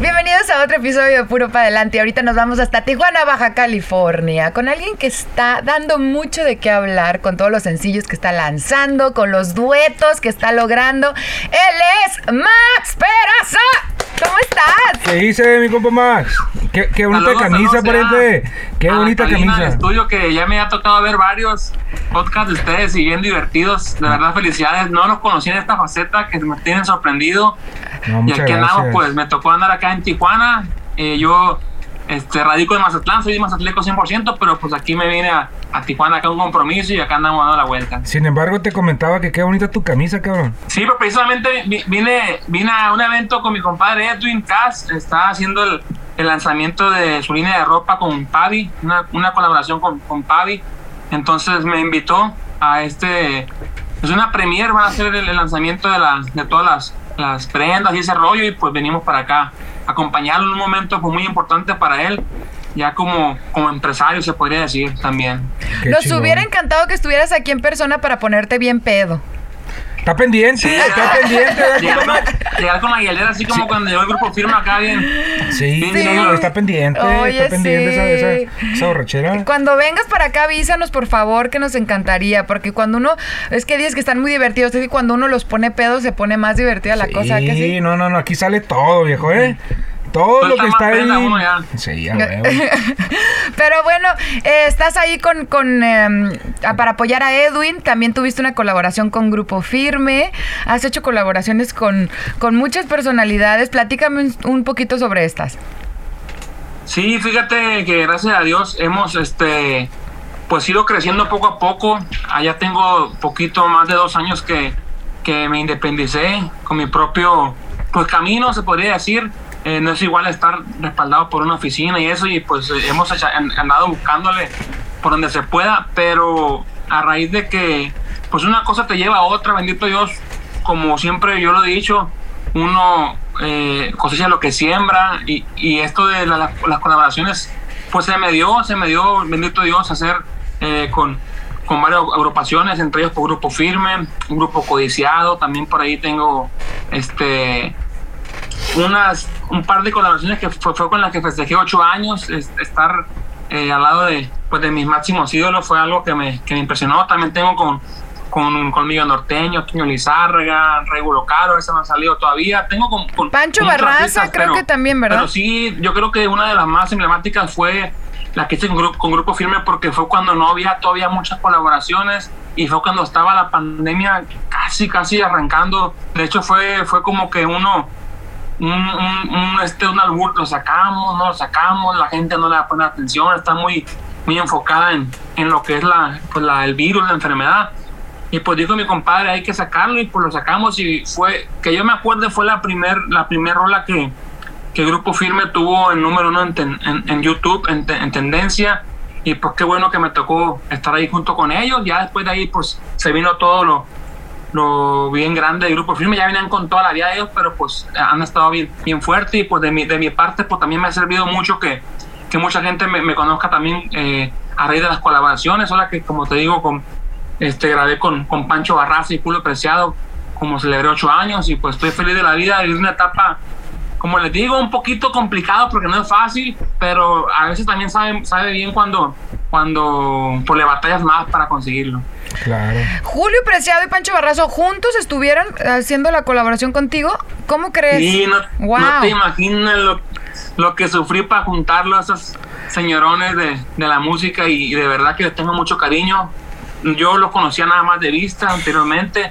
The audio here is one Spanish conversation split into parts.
Bienvenidos a otro episodio de Puro para Adelante. Ahorita nos vamos hasta Tijuana, Baja California, con alguien que está dando mucho de qué hablar, con todos los sencillos que está lanzando, con los duetos que está logrando. Él es Max Peraza. ¿Cómo estás? ¿Qué dice mi compa Max? Qué, qué bonita Saludos, camisa, saludos, pariente. Qué bonita del camisa. estudio que ya me ha tocado ver varios podcasts de ustedes y bien divertidos. De verdad, felicidades. No los conocí en esta faceta que me tienen sorprendido. No, y aquí andamos, pues me tocó andar acá en Tijuana. Eh, yo este, radico en Mazatlán, soy de Mazatleco 100%, pero pues aquí me vine a, a Tijuana acá un compromiso y acá andamos dando la vuelta. Sin embargo, te comentaba que qué bonita tu camisa, cabrón. Sí, pero precisamente vi- vine, vine a un evento con mi compadre Edwin Cass. Está haciendo el, el lanzamiento de su línea de ropa con Pavi, una, una colaboración con, con Pavi. Entonces me invitó a este. Es una premier, van a hacer el, el lanzamiento de, la, de todas las, las prendas y ese rollo. Y pues venimos para acá acompañarlo en un momento pues, muy importante para él, ya como, como empresario, se podría decir también. Qué Nos chingón. hubiera encantado que estuvieras aquí en persona para ponerte bien pedo. Está pendiente, está pendiente, ¿verdad, Llegar con, llegar con la hielera así como cuando llegó el grupo firma acá bien. Sí, Sí. no, está pendiente, Oye, está pendiente sí. esa, esa, esa borrachera. Cuando vengas para acá, avísanos por favor, que nos encantaría, porque cuando uno, es que dices que están muy divertidos, es que cuando uno los pone pedos se pone más divertida la cosa, ¿que sí? no, no, no, aquí sale todo, viejo, ¿eh? Todo lo que está ahí. Sí, ya. Pero bueno, eh, estás ahí con, con em, a- para apoyar a Edwin. También tuviste una colaboración con Grupo Firme. Has hecho colaboraciones con, con muchas personalidades. Platícame un, un poquito sobre estas. Sí, fíjate que gracias a Dios hemos este pues ido creciendo poco a poco. Allá tengo poquito más de dos años que, que me independicé con mi propio pues camino, se podría decir. Eh, no es igual estar respaldado por una oficina y eso, y pues eh, hemos echa- an- andado buscándole por donde se pueda, pero a raíz de que pues una cosa te lleva a otra, bendito Dios, como siempre yo lo he dicho, uno eh, cosecha lo que siembra y, y esto de la- la- las colaboraciones pues se me dio, se me dio, bendito Dios, hacer eh, con, con varias agrupaciones, entre ellos por Grupo Firme, un grupo codiciado, también por ahí tengo este unas un par de colaboraciones que fue, fue con las que festejé ocho años, es- estar eh, al lado de, pues, de mis máximos ídolos fue algo que me, que me impresionó, también tengo con con Colmillo Norteño, Toño Lizárraga, Regulo Caro, ese no ha salido todavía. Tengo con, con Pancho con Barraza, creo que también, ¿verdad? Pero sí, yo creo que una de las más emblemáticas fue la que hice con, con Grupo Firme porque fue cuando no había todavía muchas colaboraciones y fue cuando estaba la pandemia casi, casi arrancando. De hecho, fue, fue como que uno, un, un, un, este, un albur, lo sacamos, no lo sacamos, la gente no le da poner atención, está muy, muy enfocada en, en lo que es la, pues la, el virus, la enfermedad. Y pues dijo mi compadre, hay que sacarlo y pues lo sacamos y fue, que yo me acuerdo, fue la primer, la primer rola que, que Grupo Firme tuvo el número uno en, ten- en, en YouTube, en, en tendencia. Y pues qué bueno que me tocó estar ahí junto con ellos. Ya después de ahí pues se vino todo lo, lo bien grande del Grupo Firme. Ya venían con toda la vida ellos, pero pues han estado bien, bien fuerte. Y pues de mi, de mi parte pues también me ha servido mucho que, que mucha gente me, me conozca también eh, a raíz de las colaboraciones. Ahora que como te digo, con, este, grabé con, con Pancho Barraza y Julio Preciado, como celebré ocho años y pues estoy feliz de la vida, es una etapa, como les digo, un poquito complicado porque no es fácil, pero a veces también sabe, sabe bien cuando, cuando pues, le batallas más para conseguirlo. Claro. Julio Preciado y Pancho Barrazo juntos estuvieron haciendo la colaboración contigo. ¿Cómo crees? Y no, Wow. no te imaginas lo, lo que sufrí para juntarlo a esos señorones de, de la música y, y de verdad que les tengo mucho cariño. Yo los conocía nada más de vista anteriormente,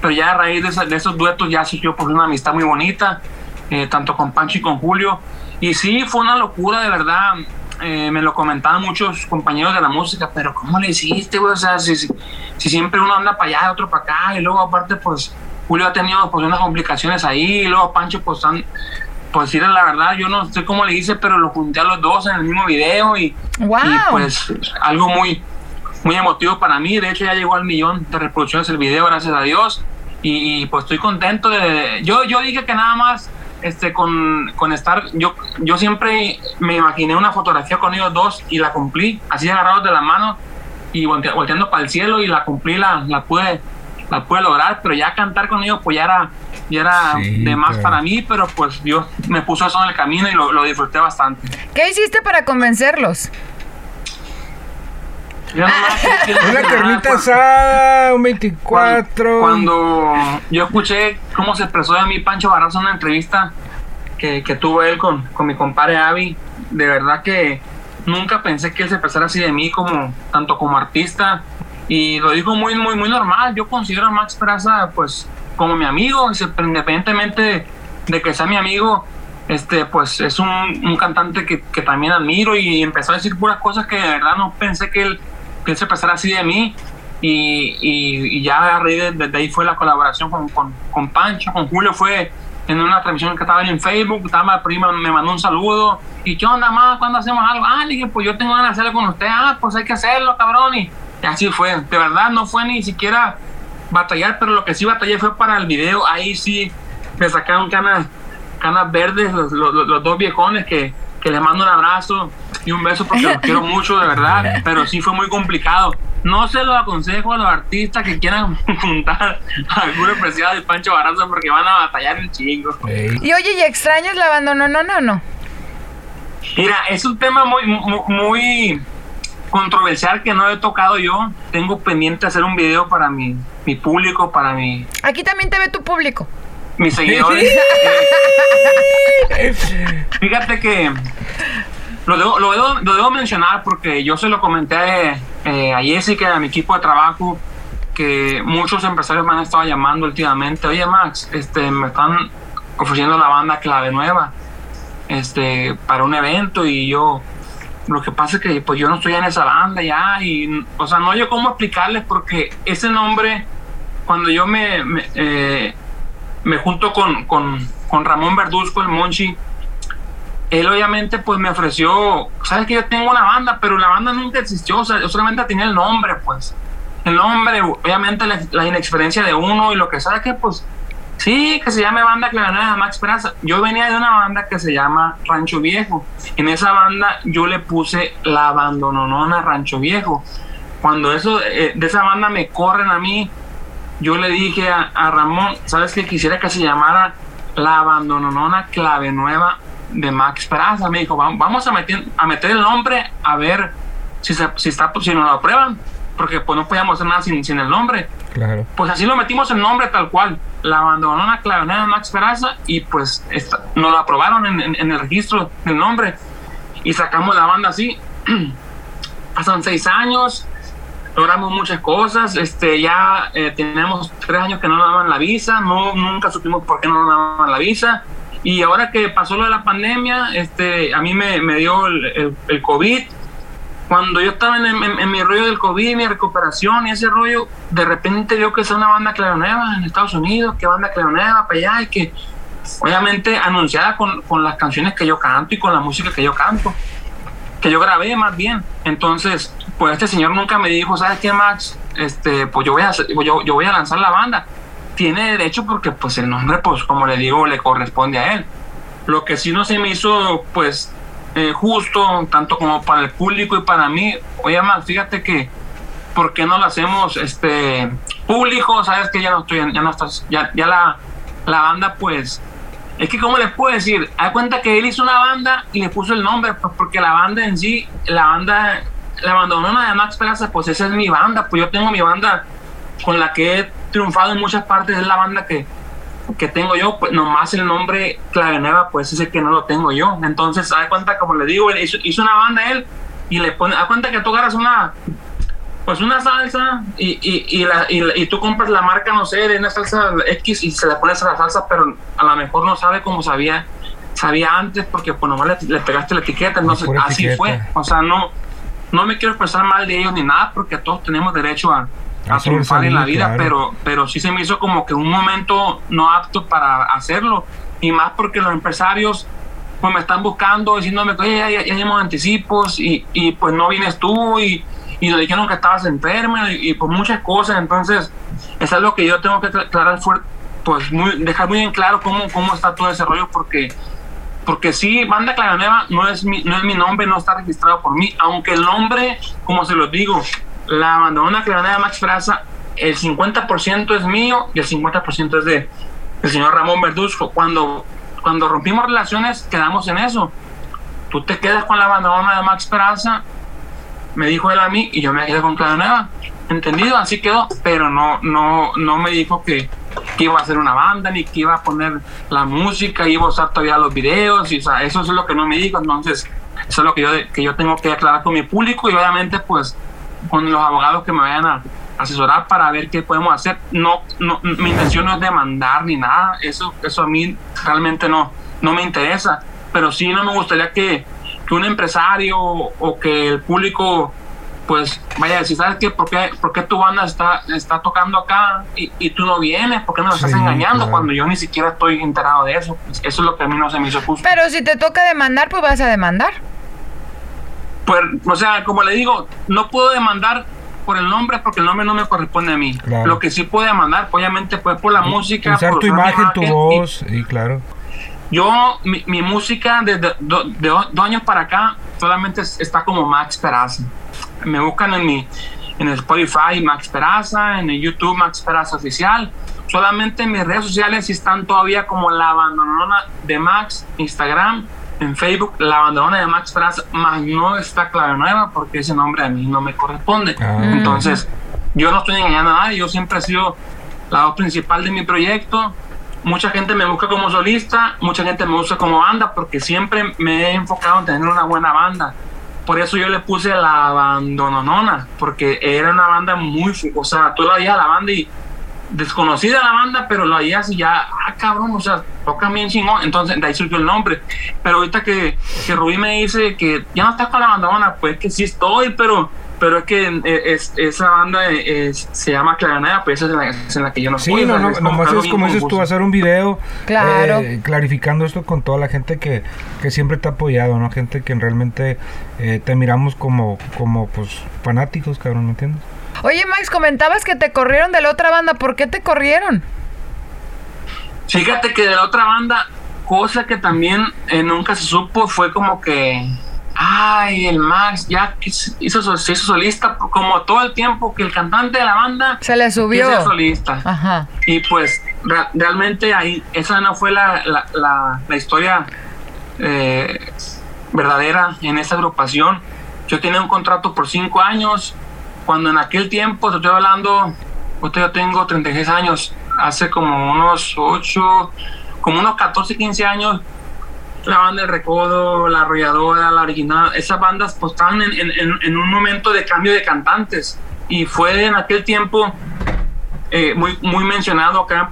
pero ya a raíz de, esa- de esos duetos ya surgió pues una amistad muy bonita, eh, tanto con Pancho y con Julio. Y sí, fue una locura, de verdad. eh, me lo comentaban muchos compañeros de la música, pero ¿cómo le hiciste, güey? O sea, si, si, si siempre uno anda para allá, otro para acá, y luego aparte, pues, Julio ha tenido pues unas complicaciones ahí, y luego Pancho, pues, han, pues decirle la verdad, yo no sé cómo le hice, pero lo junté a los dos en el mismo video y, Wow. y, pues algo muy muy emotivo para mí. De hecho, ya llegó al millón de reproducciones el video, gracias a Dios. Y, y, pues estoy contento de... Yo, yo dije que nada más este, con, con estar... Yo, yo siempre me imaginé una fotografía con ellos dos y la cumplí, así agarrados de la mano y voltea- volteando para el cielo y la cumplí, la, la pude la pude lograr, pero ya cantar con ellos pues ya era, ya era Sí, de más claro. para mí, pero pues Dios me puso eso en el camino y lo, lo disfruté bastante. ¿Qué hiciste para convencerlos? Yo nomás quiero Una carnita cuan- asada, un cuan- 24. Cuando yo escuché cómo se expresó de mí Pancho Barraza en una entrevista que, que tuvo él con, con mi compadre Avi, de verdad que nunca pensé que él se expresara así de mí como tanto como artista y lo dijo muy muy muy normal. Yo considero a Max Peraza pues como mi amigo, independientemente de que sea mi amigo, este pues es un, un cantante que, que también admiro y empezó a decir puras cosas que de verdad no pensé que él, se expresara así de mí. Y, y, y ya a raíz de, ahí fue la colaboración con, con, con Pancho, con Julio fue en una transmisión que estaba en Facebook, estaba prima, me mandó un saludo, y qué onda más, ¿cuándo hacemos algo? Ah, le dije, pues yo tengo ganas de hacerlo con usted, ah, pues hay que hacerlo, cabrón, y así fue, de verdad no fue ni siquiera batallar, pero lo que sí batallé fue para el video, ahí sí me sacaron canas, canas verdes, los, los- los dos viejones que, que les mando un abrazo y un beso porque los quiero mucho, de verdad, pero sí fue muy complicado. No se lo aconsejo a los artistas que quieran juntar a Julio Preciado y Pancho Barraza porque van a batallar un chingo. Y oye, ¿y extrañas la abandono? No, no, no. Mira, es un tema muy, muy, muy controversial que no he tocado yo. Tengo pendiente hacer un video para mi, mi público, para mi, Aquí también te ve tu público. mis seguidores. Fíjate que lo debo, lo, debo, lo debo mencionar porque yo se lo comenté eh, a Jessica, a mi equipo de trabajo, que muchos empresarios me han estado llamando últimamente. Oye, Max, este, me están ofreciendo la banda Clave Nueva este, para un evento y yo. Lo que pasa es que pues yo no estoy en esa banda ya y, o sea, no yo cómo explicarles porque ese nombre, cuando yo me, me, eh, me junto con, con, con Ramón Verduzco, el Monchi, él obviamente pues me ofreció, sabes que yo tengo una banda, pero la banda nunca existió, o sea, yo solamente tenía el nombre, pues. El nombre, obviamente la, la inexperiencia de uno y lo que sabe que pues sí, que se llame Banda Clavanada Max Peraza. Yo venía de una banda que se llama Rancho Viejo. En esa banda yo le puse la abandononona Rancho Viejo. Cuando eso, eh, de esa banda me corren a mí, yo le dije a, a Ramón, ¿sabes que Quisiera que se llamara La Abandononona Clave Nueva de Max Peraza. Me dijo, "Va- vamos a meter, a meter el nombre a ver si, se, si, está, si nos lo aprueban. Porque pues no podíamos hacer nada sin, sin el nombre. Claro. Pues así lo metimos el nombre tal cual. La abandonona Clave Nueva de Max Peraza y pues esta- nos lo aprobaron en, en- en el registro del nombre. Y sacamos la banda así. Pasan seis años, logramos muchas cosas. Este, ya eh, tenemos tres años que no nos daban la visa, no, nunca supimos por qué no nos daban la visa. Y ahora que pasó lo de la pandemia, este, a mí me, me dio el, el- el COVID. Cuando yo estaba en, en- en mi rollo del COVID, mi recuperación y ese rollo, de repente vio que es una banda Nueva en Estados Unidos, que banda Nueva para allá y que obviamente anunciada con, con las canciones que yo canto y con la música que yo canto que yo grabé más bien. Entonces, pues este señor nunca me dijo, ¿sabes qué, Max? Este, pues yo voy a, yo, yo voy a lanzar la banda. Tiene derecho porque pues el nombre, pues como le digo, le corresponde a él. Lo que sí no se me hizo, pues, eh, justo, tanto como para el público y para mí. Oye, Max, fíjate que, ¿por qué no lo hacemos este público? Sabes que ya no estoy, ya no estás, ya, ya la, la banda, pues, es que, ¿cómo les puedo decir? Hay cuenta que él hizo una banda y le puso el nombre, pues porque la banda en sí, la banda, la abandonona de Max Peraza, pues esa es mi banda, pues yo tengo mi banda con la que he triunfado en muchas partes, es la banda que, que tengo yo, pues nomás el nombre Clave Nueva, pues ese que no lo tengo yo. Entonces, hay cuenta, como le digo, hizo, hizo una banda él y le pone, haz cuenta que tú agarras una, pues una salsa y, y, y, la, y, tú compras la marca, no sé, de una salsa X y se la pones a la salsa, pero a lo mejor no sabe como sabía sabía antes porque pues nomás le, le pegaste la etiqueta, entonces así etiqueta. fue. O sea, no, no me quiero expresar mal de ellos ni nada porque todos tenemos derecho a, A triunfar en la vida, claro. pero, pero sí se me hizo como que un momento no apto para hacerlo y más porque los empresarios pues me están buscando diciéndome que ya, ya, ya anticipos y, y pues no vienes tú y, y nos dijeron que estabas enfermo y, y por muchas cosas, entonces es algo que yo tengo que aclarar fuerte, pues muy, dejar muy en claro cómo, cómo está todo ese rollo, porque porque sí, Banda Nueva no es, mi, no es mi nombre, no está registrado por mí, aunque el nombre, como se lo digo, la Bandona Nueva Max Fraza, el 50% es mío y el 50% es de el señor Ramón Verduzco. Cuando, cuando rompimos relaciones, quedamos en eso. Tú te quedas con la Bandona de Max Peraza, me dijo él a mí, y yo me quedé con Nueva. Entendido, así quedó, pero no, no, no me dijo que, que iba a hacer una banda, ni que iba a poner la música, iba a usar todavía los videos, y o eso es lo que no me dijo, entonces eso es lo que yo, que yo tengo que aclarar con mi público y obviamente pues con los abogados que me vayan a asesorar para ver qué podemos hacer. No, no mi intención no es demandar ni nada, eso, eso a mí realmente no, no me interesa, pero sí no me gustaría que, que un empresario o que el público pues vaya a decir, ¿sabes qué? ¿Por qué, por qué tu banda está, está tocando acá y, y, tú no vienes? ¿Por qué me lo estás Sí, engañando claro. cuando yo ni siquiera estoy enterado de eso? Pues, eso es lo que a mí no se me hizo justo. Pero si te toca demandar, pues vas a demandar. Pues, o sea, como le digo, no puedo demandar por el nombre porque el nombre no me corresponde a mí. Claro. Lo que sí puedo demandar, obviamente, pues por la música. Usar por tu imagen, tu voz, y claro. Yo, mi, mi música desde do- de do- dos años para acá solamente es- está como Max Peraza. Me buscan en mi en el Spotify Max Peraza, en el YouTube Max Peraza Oficial. Solamente en mis redes sociales están todavía como la abandonona de Max, Instagram, en Facebook, la abandonona de Max Peraza, más no está Clave Nueva porque ese nombre a mí no me corresponde. Ah. Entonces, yo no estoy engañando a nadie, yo siempre he sido la voz principal de mi proyecto. Mucha gente me busca como solista, mucha gente me busca como banda, porque siempre me he enfocado en tener una buena banda. Por eso yo le puse la abandononona, porque era una banda muy, o sea, tú la veías a la banda y desconocida la banda, pero la veías y ya, ah, cabrón, o sea, toca bien chingón. Entonces, de ahí surgió el nombre. Pero ahorita que, que Rubí me dice que ya no estás con la abandonona, pues que sí estoy, pero pero es que eh, es, esa banda es- se llama Claranea, pues esa es en la, es en la que yo no Sí, estoy, no, no, como nomás es como dices tú, hacer un video Claro. eh, clarificando esto con toda la gente que, que siempre te ha apoyado, ¿no? Gente que realmente eh, te miramos como, como pues fanáticos, cabrón, ¿me entiendes? Oye, Max, comentabas que te corrieron de la otra banda. ¿Por qué te corrieron? Fíjate que de la otra banda, cosa que también eh, nunca se supo, fue como que, ay, el Max ya hizo, se hizo solista, como todo el tiempo que el cantante de la banda Se le subió. ser solista. Ajá. Y pues re- realmente ahí, esa no fue la, la, la- la historia eh, verdadera en esa agrupación. Yo tenía un contrato por cinco años, cuando en aquel tiempo, te estoy hablando, yo tengo 36 años, hace como unos 8, como unos 14, 15 años, la banda del Recodo, la Arrolladora, la Original, esas bandas pues estaban en, en- en- un momento de cambio de cantantes. Y fue en aquel tiempo eh, muy, muy mencionado acá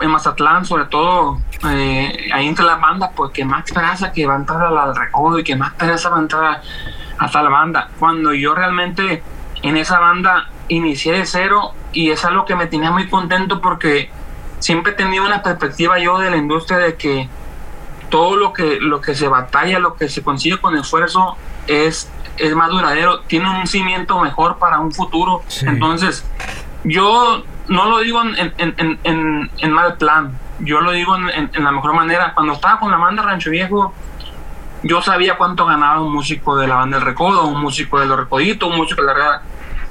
en Mazatlán, sobre todo eh, ahí entre las bandas, pues que Max Peraza que va a entrar al, Recodo y que Max Peraza va a entrar a tal banda. Cuando yo realmente en esa banda inicié de cero y es algo que me tenía muy contento porque siempre he tenido una perspectiva yo de la industria de que todo lo que, lo que se batalla, lo que se consigue con esfuerzo es, es más duradero, tiene un cimiento mejor para un futuro. Sí. Entonces, yo no lo digo en, en, en, en- en mal plan, yo lo digo en, la mejor manera. Cuando estaba con la banda Rancho Viejo, yo sabía cuánto ganaba un músico de la banda del Recodo, un músico de los Recoditos, un músico de la Red,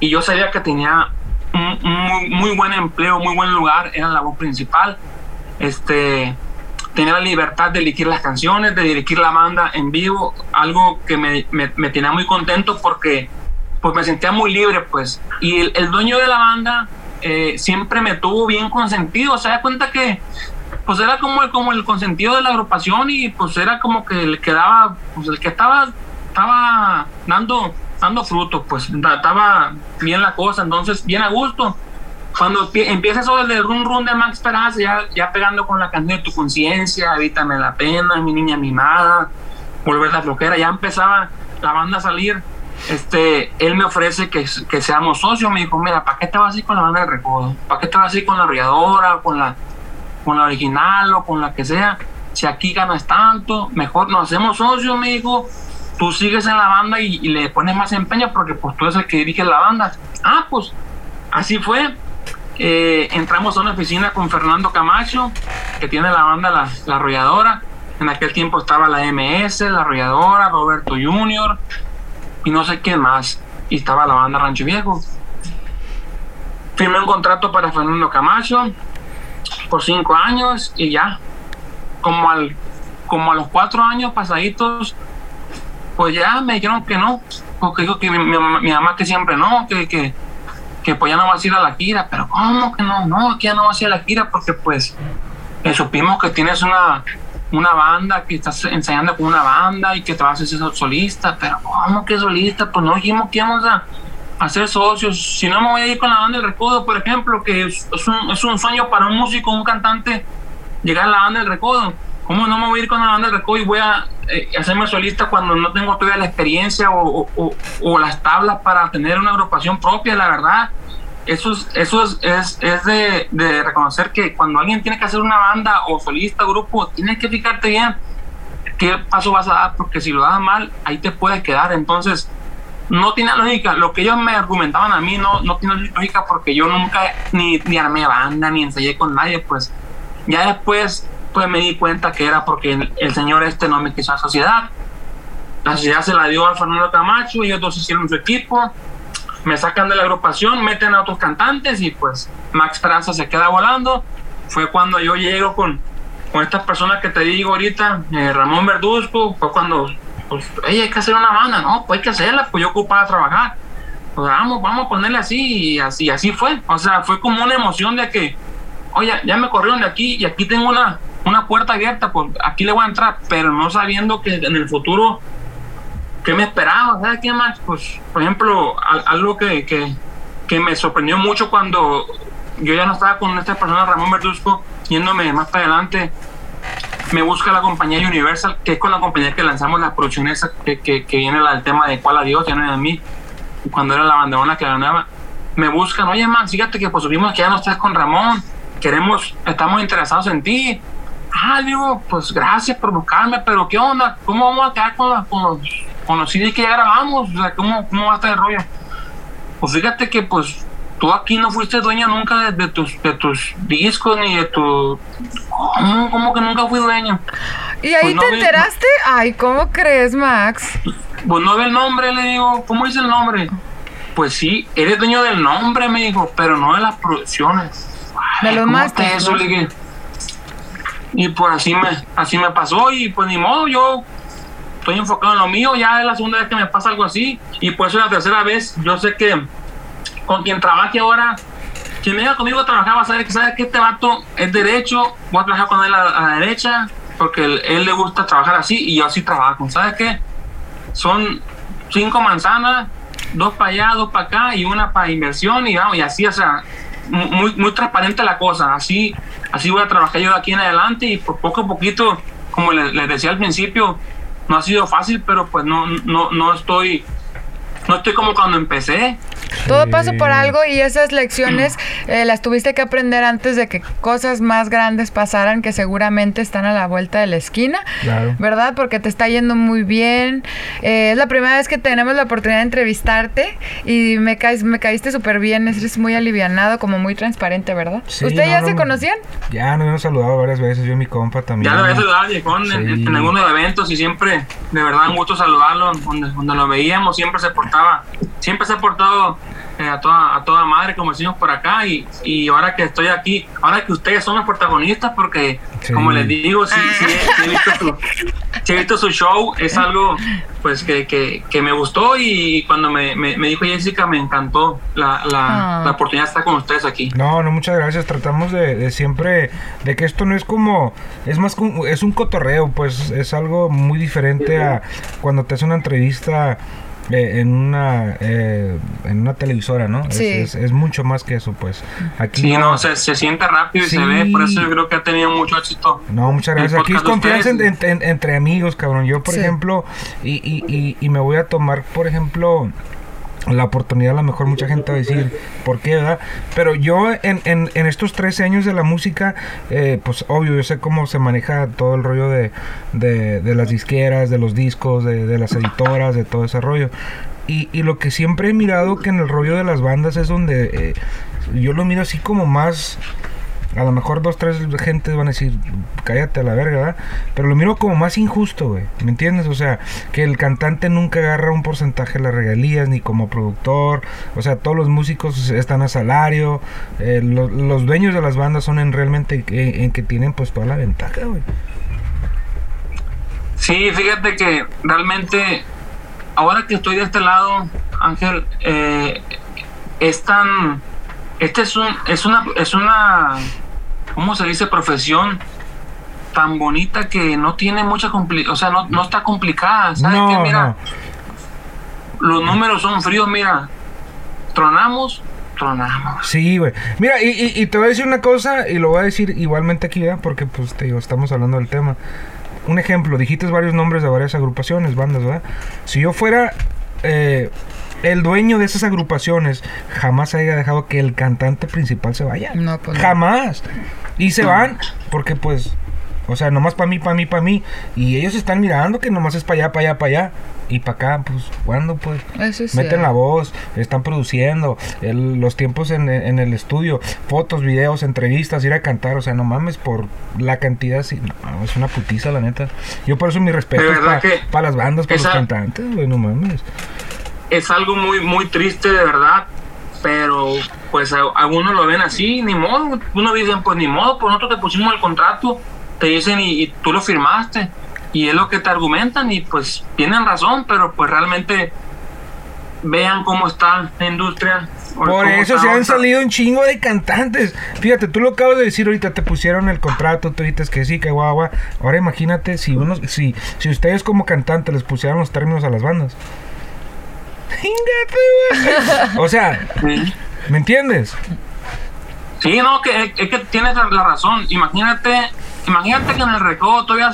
y yo sabía que tenía un, muy, muy buen empleo, muy buen lugar, era la voz principal. Este, tenía la libertad de elegir las canciones, de dirigir la banda en vivo, algo que me, me, me tenía muy contento porque pues me sentía muy libre, pues. Y el, el dueño de la banda eh, siempre me tuvo bien consentido, se da cuenta que pues era como el, como el consentido de la agrupación y pues era como que el que daba, pues el que estaba, estaba dando, dando frutos, pues estaba bien la cosa, entonces bien a gusto. Cuando empie- empieza eso del run run de Max Peraza, ya, ya pegando con la canción de tu conciencia, Evítame la pena, mi niña mimada, volver la flojera, ya empezaba la banda a salir. Este, él me ofrece que, que seamos socios, me dijo, mira, ¿para qué te vas a ir con la banda del recodo? ¿Para qué te vas a ir con la arrolladora, con la, con la original o con la que sea? Si aquí ganas tanto, mejor nos hacemos socios, me dijo, tú sigues en la banda y, le pones más empeño porque pues tú eres el que dirige la banda. Ah, pues así fue. Eh, entramos a una oficina con Fernando Camacho, que tiene la banda La, la Arrolladora. En aquel tiempo estaba la MS, La Arrolladora, Roberto Junior y no sé quién más. Y estaba la banda Rancho Viejo. Firmé un contrato para Fernando Camacho por cinco años y ya. Como, al, como a los cuatro años pasaditos, pues ya me dijeron que no. Porque dijo que mi, mi mi mamá que siempre no, que, que, que pues ya no vas a ir a la gira. Pero ¿cómo que no? No, que ya no vas a ir a la gira porque pues eh, supimos que tienes una, una banda, que estás ensayando con una banda y que te vas a hacer solista. Pero ¿cómo que solista? Pues no dijimos que íbamos a, ser socios. Si no me voy a ir con la banda del Recodo, por ejemplo, que es un, es un sueño para un músico, un cantante, llegar a la banda del Recodo. ¿Cómo no me voy a ir con la banda del Recodo y voy a eh, hacerme solista cuando no tengo todavía la experiencia o, o- o- las tablas para tener una agrupación propia? La verdad, eso es, eso es, es, de reconocer que cuando alguien tiene que hacer una banda o solista, grupo, tienes que fijarte bien qué paso vas a dar, porque si lo das mal, ahí te puedes quedar. Entonces, no tiene lógica. Lo que ellos me argumentaban a mí no, no tiene lógica porque yo nunca ni, ni armé banda, ni ensayé con nadie. Pues ya después pues me di cuenta que era porque el, el señor este no me quiso a sociedad. La sociedad se la dio a Fernando Camacho, ellos dos hicieron su equipo, me sacan de la agrupación, meten a otros cantantes y pues Max Esperanza se queda volando. Fue cuando yo llego con, con estas personas que te digo ahorita, eh, Ramón Verduzco, fue cuando, pues, "Ey, hay que hacer una banda, no, pues hay que hacerla, pues yo ocupaba trabajar. Pues vamos, vamos a ponerle así y así, así fue. O sea, fue como una emoción de que, oye, ya me corrieron de aquí y aquí tengo una, una puerta abierta, pues aquí le voy a entrar, pero no sabiendo que en el futuro, ¿qué me esperaba? ¿Sabes qué, Max? Pues, por ejemplo, al- algo que, que, que me sorprendió mucho cuando yo ya no estaba con esta persona, Ramón Verduzco, yéndome más para adelante, me busca la compañía Universal, que es con la compañía que lanzamos las producciones que, que, que viene el tema de cuál adiós, ya no es de mí, cuando era la bandera que ganaba. Me buscan, oye, man, fíjate que pues supimos que ya no estás con Ramón, queremos, estamos interesados en ti. Ah, digo, pues gracias por buscarme, pero ¿qué onda? ¿Cómo vamos a quedar con, las- con los, con los CDs que ya grabamos? O sea, ¿cómo, ¿cómo va a estar el rollo? Pues fíjate que pues tú aquí no fuiste dueño nunca de, de tus, de tus discos ni de tu... ¿Cómo, cómo que nunca fui dueño? ¿Y ahí Pues no te vi- enteraste? Ay, ¿cómo crees, Max? Pues no ve el nombre, le digo, ¿cómo dice el nombre? Pues sí, eres dueño del nombre, me dijo, pero no de las producciones. De los ¿cómo masters, está eso? ¿no? Le dije. Y pues así me, así me pasó y pues ni modo, yo estoy enfocado en lo mío, ya es la segunda vez que me pasa algo así y por eso la tercera vez yo sé que con quien trabaje ahora, quien venga conmigo a trabajar va a saber que sabe que este vato es derecho, voy a trabajar con él a, a la derecha porque él, él le gusta trabajar así y yo así trabajo, ¿sabes qué? son cinco manzanas, dos para allá, dos para acá y una para inversión y vamos, y así, o sea, mu- muy, muy transparente la cosa, así, así voy a trabajar yo de aquí en adelante y por poco a poquito, como les, les decía al principio, no ha sido fácil, pero pues no, no, no estoy, no estoy como cuando empecé, Todo pasa por algo y esas lecciones eh, las tuviste que aprender antes de que cosas más grandes pasaran que seguramente están a la vuelta de la esquina, Claro. ¿verdad? Porque te está yendo muy bien. Eh, es la primera vez que tenemos la oportunidad de entrevistarte y me, caes, me caíste súper bien, eres muy alivianado, como muy transparente, ¿verdad? Sí, ¿Ustedes ya no, se no. conocían? Ya nos hemos saludado varias veces, yo y mi compa también. ya lo había saludado viejón en, Sí. en algunos eventos y siempre, de verdad, un gusto saludarlo, donde, donde lo veíamos, siempre se portaba, siempre se ha portado eh, a, toda, a toda madre, como decimos por acá, y, y ahora que estoy aquí, ahora que ustedes son los protagonistas, porque Sí. como les digo, sí, sí, sí he visto su, sí he visto su show, es algo pues que, que, que me gustó y cuando me, me, me dijo Jessica me encantó la, la, Ah. la oportunidad de estar con ustedes aquí. No, no, muchas gracias. Tratamos de, de siempre, de que esto no es como, es más, como- es un cotorreo, pues es algo muy diferente a cuando te hace una entrevista eh, en una eh, en una televisora, ¿no? Es- Sí. Es, es mucho más que eso, pues. Aquí Sí, no, se, se siente rápido y se ve, por eso yo creo que ha tenido mucho éxito. No, muchas gracias. Aquí es confianza en- ustedes. en- en- entre amigos, cabrón. Yo, por Sí. ejemplo, y, y, y, y me voy a tomar, por ejemplo, la oportunidad, a lo mejor mucha gente va a decir, ¿por qué, verdad? Pero yo en, en, estos 13 años de la música, eh, pues obvio, yo sé cómo se maneja todo el rollo de, de, las disqueras, de los discos, de, de las editoras, de todo ese rollo. Y, y lo que siempre he mirado que en el rollo de las bandas es donde eh, yo lo miro así como más a lo mejor dos, tres gentes van a decir, cállate a la verga, ¿verdad? Pero lo miro como más injusto, güey. ¿Me entiendes? O sea, que el cantante nunca agarra un porcentaje de las regalías, ni como productor. O sea, todos los músicos están a salario. Eh, lo- los dueños de las bandas son en realmente en, en que tienen pues toda la ventaja, güey. Sí, fíjate que realmente, ahora que estoy de este lado, Ángel, eh, es tan, este es un, es una, es una, ¿cómo se dice? Profesión tan bonita que no tiene mucha complicación, o sea, no, no está complicada, ¿sabes No, qué? Mira, no. los números son fríos, mira, tronamos, tronamos. Sí, güey. Mira, y, y- y te voy a decir una cosa, y lo voy a decir igualmente aquí, ¿verdad? Porque, pues, te digo, estamos hablando del tema. Un ejemplo, dijiste varios nombres de varias agrupaciones, bandas, ¿verdad? Si yo fuera eh, el dueño de esas agrupaciones, jamás haya dejado que el cantante principal se vaya. No, pues no. Jamás. Y se van porque, pues, o sea, nomás para mí, para mí, para mí. Y ellos están mirando que nomás es para allá, para allá, para allá. Y para acá, pues, ¿cuándo, pues? Eso es Meten la voz, están produciendo, el- los tiempos en, en el estudio, fotos, videos, entrevistas, ir a cantar, o sea, no mames, por la cantidad, sí, no, es una putiza, la neta. Yo por eso mi respeto para las bandas, para los cantantes, güey, no mames. Es algo muy muy triste de verdad pero pues a- algunos lo ven así ni modo uno dicen pues ni modo pues nosotros te pusimos el contrato te dicen y, y tú lo firmaste y es lo que te argumentan y pues tienen razón pero pues realmente vean cómo está la industria Por eso se han salido un chingo de cantantes. Fíjate, tú lo acabas de decir ahorita, te pusieron el contrato, tú dices que sí, que guau. Ahora imagínate si unos, si, si ustedes como cantantes les pusieran los términos a las bandas. O sea, Sí. ¿me entiendes? Sí, no, que es que tienes la, razón. Imagínate, imagínate que en el recodo todavía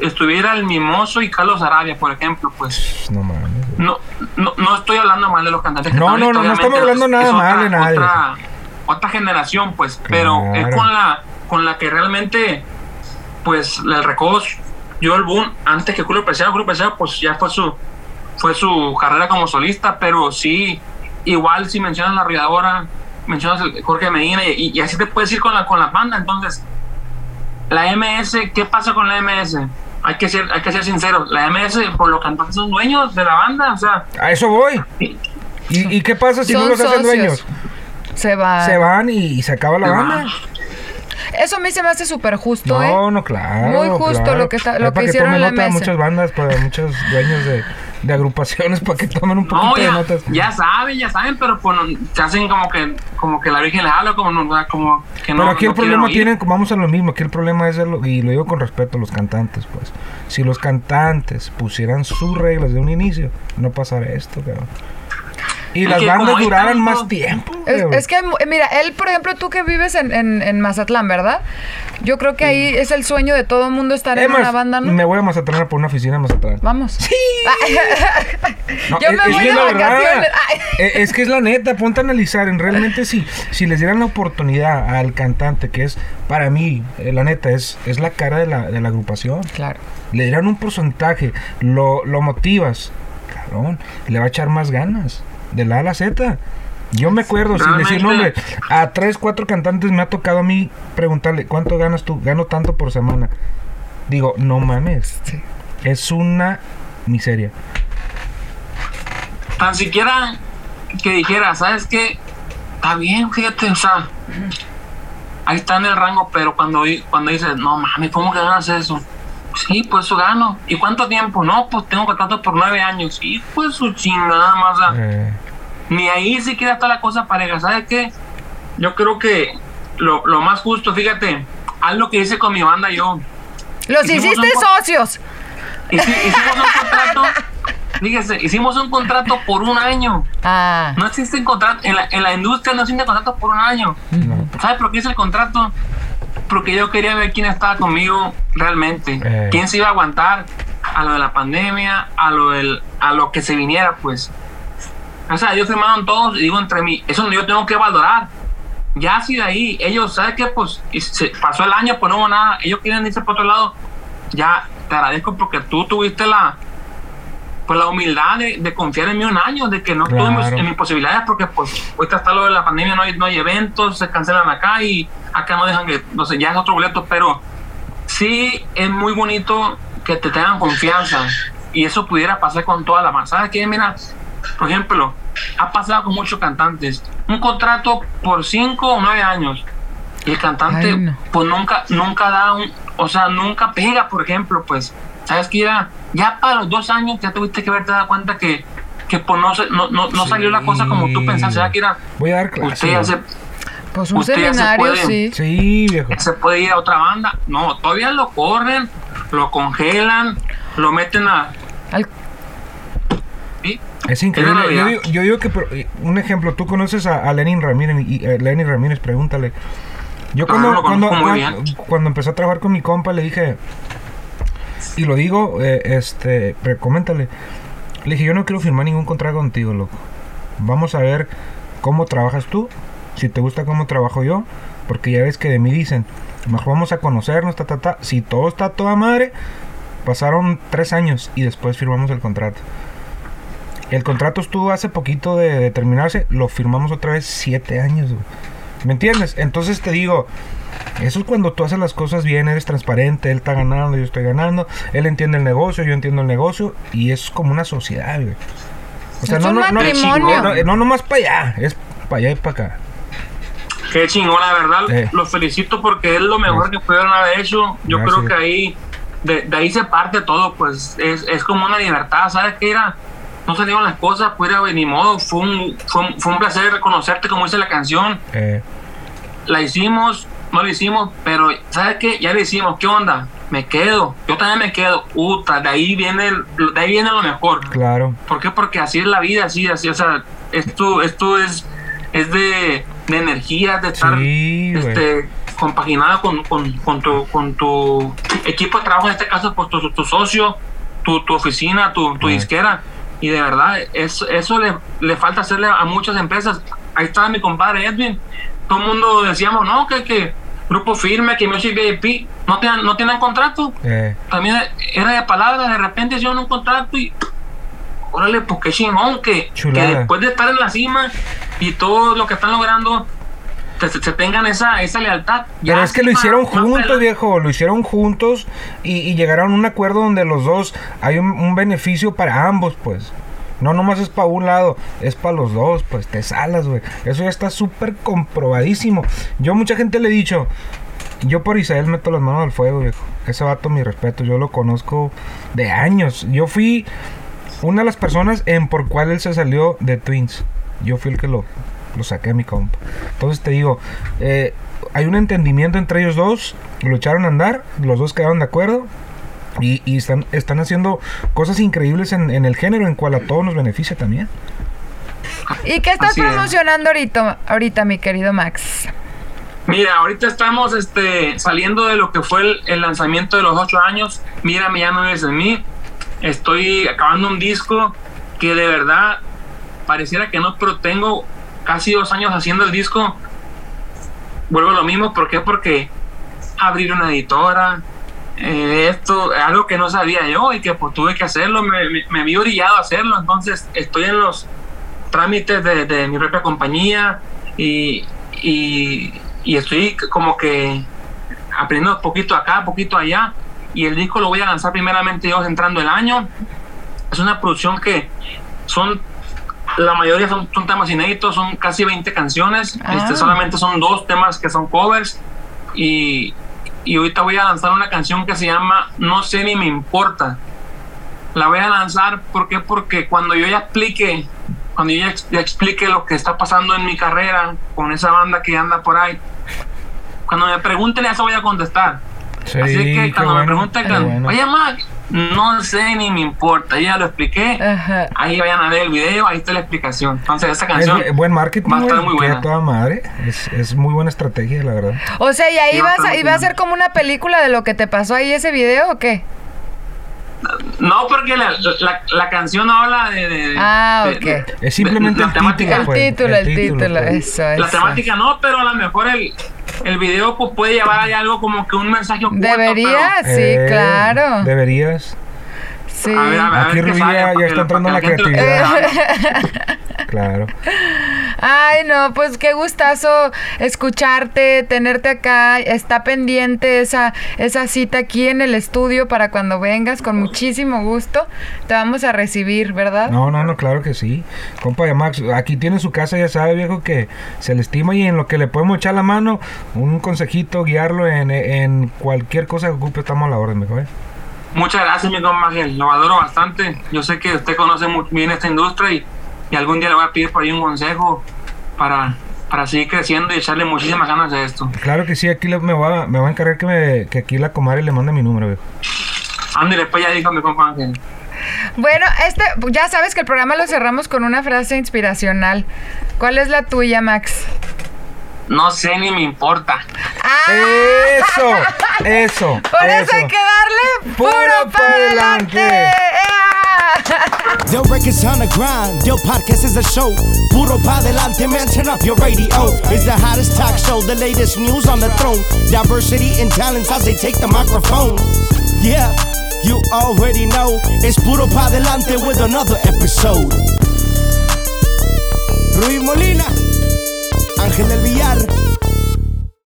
estuviera el Mimoso y Carlos Arabia, por ejemplo, pues No mames. no, no, no estoy hablando mal de los cantantes. que No, no, no, estamos hablando es- nada es mal de nadie. Otra, otra generación, pues, pero es con la, con la que realmente, pues, el recodo, yo el boom, antes que Julio Preciado, Julio Preciado, pues ya fue su, fue su carrera como solista, pero sí, igual si mencionas la arrolladora, mencionas el Jorge Medina y, y así te puedes ir con la, con la banda, entonces, la MS, ¿qué pasa con la MS? Hay que ser, hay que ser sinceros, la MS, por lo cantantes son dueños de la banda, o sea, A eso voy. y- ¿Y, qué pasa si no los hacen dueños? Se va. Se van y, y se acaba la Se banda. van. Eso a mí se me hace súper justo, ¿eh? No, no, claro. Muy justo claro. lo que está- lo que hicieron en la nota MS. muchas bandas, para muchos dueños de, de agrupaciones, para que tomen un poquito No, de ya, notas. ya saben, ya saben, pero pues se hacen como que, como que la Virgen les habla, como, no, como que no. Pero aquí el no quieren problema tienen, vamos a lo mismo, aquí el problema es, el- y lo digo con respeto a los cantantes, pues. Si los cantantes pusieran sus reglas de un inicio, no pasara esto, cabrón. Y Es las que bandas tanto- más tiempo. Es, es que, eh, mira, él, por ejemplo, tú que vives en, en, en Mazatlán, ¿verdad? Yo creo que ahí es el sueño de todo el mundo estar Es en una banda, ¿no? me voy a Mazatlán por una oficina en Mazatlán. Vamos. Sí. No, Yo es- me es voy que de vacaciones. Eh, Es que es la neta, ponte a analizar. En realmente, si, si les dieran la oportunidad al cantante, que es para mí, eh, la neta, es, es la cara de la, de la agrupación. Claro. Le dieran un porcentaje, lo, lo motivas, cabrón, le va a echar más ganas. De la A a la Z. Yo me acuerdo, sin decir nombre, a tres, cuatro cantantes me ha tocado a mí preguntarle, ¿cuánto ganas tú? Gano tanto por semana. Digo, no mames. Sí. Es una miseria. Tan siquiera que dijera, ¿sabes qué? Está bien, fíjate, o sea, ahí está en el rango, pero cuando, cuando dices, no mames, ¿cómo que ganas eso? Sí, pues eso gano. ¿Y cuánto tiempo? No, pues tengo contrato por nueve años. Y pues su chingada más. o sea, Eh, ni ahí siquiera está la cosa pareja. ¿Sabes qué? Yo creo que lo, lo más justo, fíjate, haz lo que hice con mi banda yo. Los Hicimos hiciste socios. Hici- hicimos un contrato, fíjese, hicimos un contrato por un año. Ah. No existen contratos, en la, en la industria no existen contratos por un año. no. ¿Sabes por qué hice el contrato? Porque yo quería ver quién estaba conmigo realmente. Eh. Quién se iba a aguantar a lo de la pandemia, a lo, del, a lo que se viniera, pues. O sea, ellos firmaron todos y digo entre mí, eso yo tengo que valorar. Ya si de ahí, ellos, ¿sabes qué? Pues se pasó el año, pues no hubo nada, ellos quieren irse por otro lado. Ya te agradezco porque tú tuviste la, pues la humildad de, confiar en mí un año, de que no claro. en mis posibilidades, porque pues ahorita está lo de la pandemia, no hay, no hay eventos, se cancelan acá y acá no dejan que, no sé, ya es otro boleto, pero sí es muy bonito que te tengan confianza y eso pudiera pasar con toda la masa. ¿Sabes qué? Mira, por ejemplo, ha pasado con muchos cantantes, un contrato por cinco o nueve años y el cantante pues nunca, nunca da un, o sea, nunca pega, por ejemplo, pues ¿Sabes que ya, ya para los dos años ya tuviste que haberte dado cuenta que, que pues no, no, no, salió la cosa como tú pensaste? ¿Sabes que era? Voy a dar clase. Usted ya se, pues un seminario, sí. Sí, viejo. Se puede ir a otra banda. No, todavía lo corren, lo congelan, lo meten a... Al... ¿Sí? Es increíble. Yo digo, yo digo, que, eh, un ejemplo, tú conoces a, Lenin Ramírez, y eh, Lenin Ramírez, pregúntale. Yo cuando, cuando, cuando, empecé a trabajar con mi compa le dije, y lo digo, eh, este, coméntale. Le dije, yo no quiero firmar ningún contrato contigo, loco. Vamos a ver cómo trabajas tú, si te gusta cómo trabajo yo, porque ya ves que de mí dicen, mejor vamos a conocernos, ta, ta, ta. Si todo está toda madre, pasaron tres años y después firmamos el contrato. El contrato estuvo hace poquito de, terminarse, lo firmamos otra vez siete años, ¿Me entiendes? Entonces te digo, eso es cuando tú haces las cosas bien, eres transparente, él está ganando, yo estoy ganando, él entiende el negocio, yo entiendo el negocio, y es como una sociedad, güey. O sea, no, no, no, no, no, nomás para allá, es para allá y para acá. Qué chingón, la verdad, eh. lo felicito porque es lo mejor que pudieron haber hecho. Yo creo que ahí, de, ahí se parte todo, pues es, es como una libertad, ¿sabes qué era? No salieron las cosas, pues era ni modo, fue un, fue, fue un placer reconocerte como dice la canción. Eh. La hicimos, no lo hicimos, pero ¿sabes qué? Ya lo hicimos, ¿qué onda? Me quedo, yo también me quedo, puta, de ahí viene, de ahí viene lo mejor. Claro. ¿Por qué? Porque así es la vida, así, así, o sea, esto, esto es, es de, de energía, de estar este, compaginada con, con, con, tu, con tu equipo de trabajo, en este caso, pues tu, tu socio, tu, tu oficina, tu, tu disquera. Y de verdad, eso, eso le, le falta hacerle a muchas empresas. Ahí está mi compadre Edwin todo el mundo decíamos, no, que, que grupo firme, que Music VIP, no tienen, no tienen contrato. Eh. También era de palabras, de repente hicieron un contrato y órale, pues qué chingón, que, que, después de estar en la cima y todo lo que están logrando, se, tengan esa, esa lealtad. Pero es que lo hicieron juntos, viejo, lo hicieron juntos y, llegaron a un acuerdo donde los dos hay un beneficio para ambos, pues. No nomás es para un lado, es para los dos, pues te salas, güey. Eso ya está súper comprobadísimo. Yo mucha gente le he dicho, yo por Isael meto las manos al fuego, viejo. Ese vato, mi respeto, yo lo conozco de años. Yo fui una de las personas en por cual él se salió de Twins. Yo fui el que lo, lo saqué a mi compa. Entonces te digo, eh, hay un entendimiento entre ellos dos, lo echaron a andar, los dos quedaron de acuerdo y, están, están haciendo cosas increíbles en, el género, en cual a todos nos beneficia también. ¿Y qué estás promocionando ahorita, ahorita, mi querido Max? Mira, ahorita estamos este, saliendo de lo que fue el, lanzamiento de los ocho años. Mírame, ya no es de mí. Estoy acabando un disco que de verdad pareciera que no, pero tengo casi dos años haciendo el disco. Vuelvo a lo mismo, ¿por qué? Porque abrir una editora, eh, esto es algo que no sabía yo y que pues tuve que hacerlo, me, me, vi orillado a hacerlo, entonces estoy en los trámites de, mi propia compañía y, y, estoy como que aprendiendo poquito acá, poquito allá y el disco lo voy a lanzar primeramente yo entrando el año. Es una producción que son la mayoría son, temas inéditos, son casi 20 canciones. Este, ah. solamente son dos temas que son covers. Y, y ahorita voy a lanzar una canción que se llama No sé ni me importa. La voy a lanzar ¿por porque cuando yo ya explique, cuando yo ya, explique lo que está pasando en mi carrera con esa banda que anda por ahí, cuando me pregunten eso voy a contestar. Así que cuando me pregunten, oye Max, no sé ni me importa, ya lo expliqué. Ahí vayan a ver el video, ahí está la explicación. Entonces, esa canción. Es buen marketing. Va a estar muy buena. Toda madre. Es, es, muy buena estrategia, la verdad. O sea, ¿y ahí vas a, va a ser como una película de lo que te pasó ahí ese video o qué? No, porque la, la, la canción habla de. de- Ah, ok. de- Es simplemente el temática. título, El pues, título, el el título, título, pues. eso, La eso. temática no, pero a lo mejor el, el video pues, puede llevar ahí algo como que un mensaje oculto. Debería, pero- sí, Eh, claro. Deberías. Sí. A ver, a ver, a Aquí Rubí ya- ya está entrando que la creatividad. Claro. Ay, no, pues qué gustazo escucharte, tenerte acá. Está pendiente esa, esa cita aquí en el estudio para cuando vengas, con muchísimo gusto. Te vamos a recibir, ¿verdad? No, no, no, claro que sí. Compa de Max, aquí tiene su casa, ya sabe, viejo, que se le estima y en lo que le podemos echar la mano, un consejito, guiarlo en, en cualquier cosa que ocupe, estamos a la orden, mejor. Muchas gracias, mi compa Ángel. Lo adoro bastante. Yo sé que usted conoce muy bien esta industria y, y algún día le voy a pedir por ahí un consejo para, para seguir creciendo y echarle muchísimas ganas a esto. Claro que sí, aquí me va, a- me va a encargar que, me, que aquí la comadre le mande mi número, viejo. Ándale, pues ya dijo mi compa Ángel. Bueno, este, ya sabes que el programa lo cerramos con una frase inspiracional. ¿Cuál es la tuya, Max? No sé ni me importa. ¡Ah! Eso, eso. Por eso, hay que darle puro, Puro para pa' adelante. adelante. Del records on the grind, Del podcast is a show. Puro pa' delante, man, turn up your radio. It's the hottest talk show, the latest news on the throne. Diversity and talents as they take the microphone. Yeah, you already know. It's Puro pa' delante with another episode. Rui Molina, Ángel del Villar,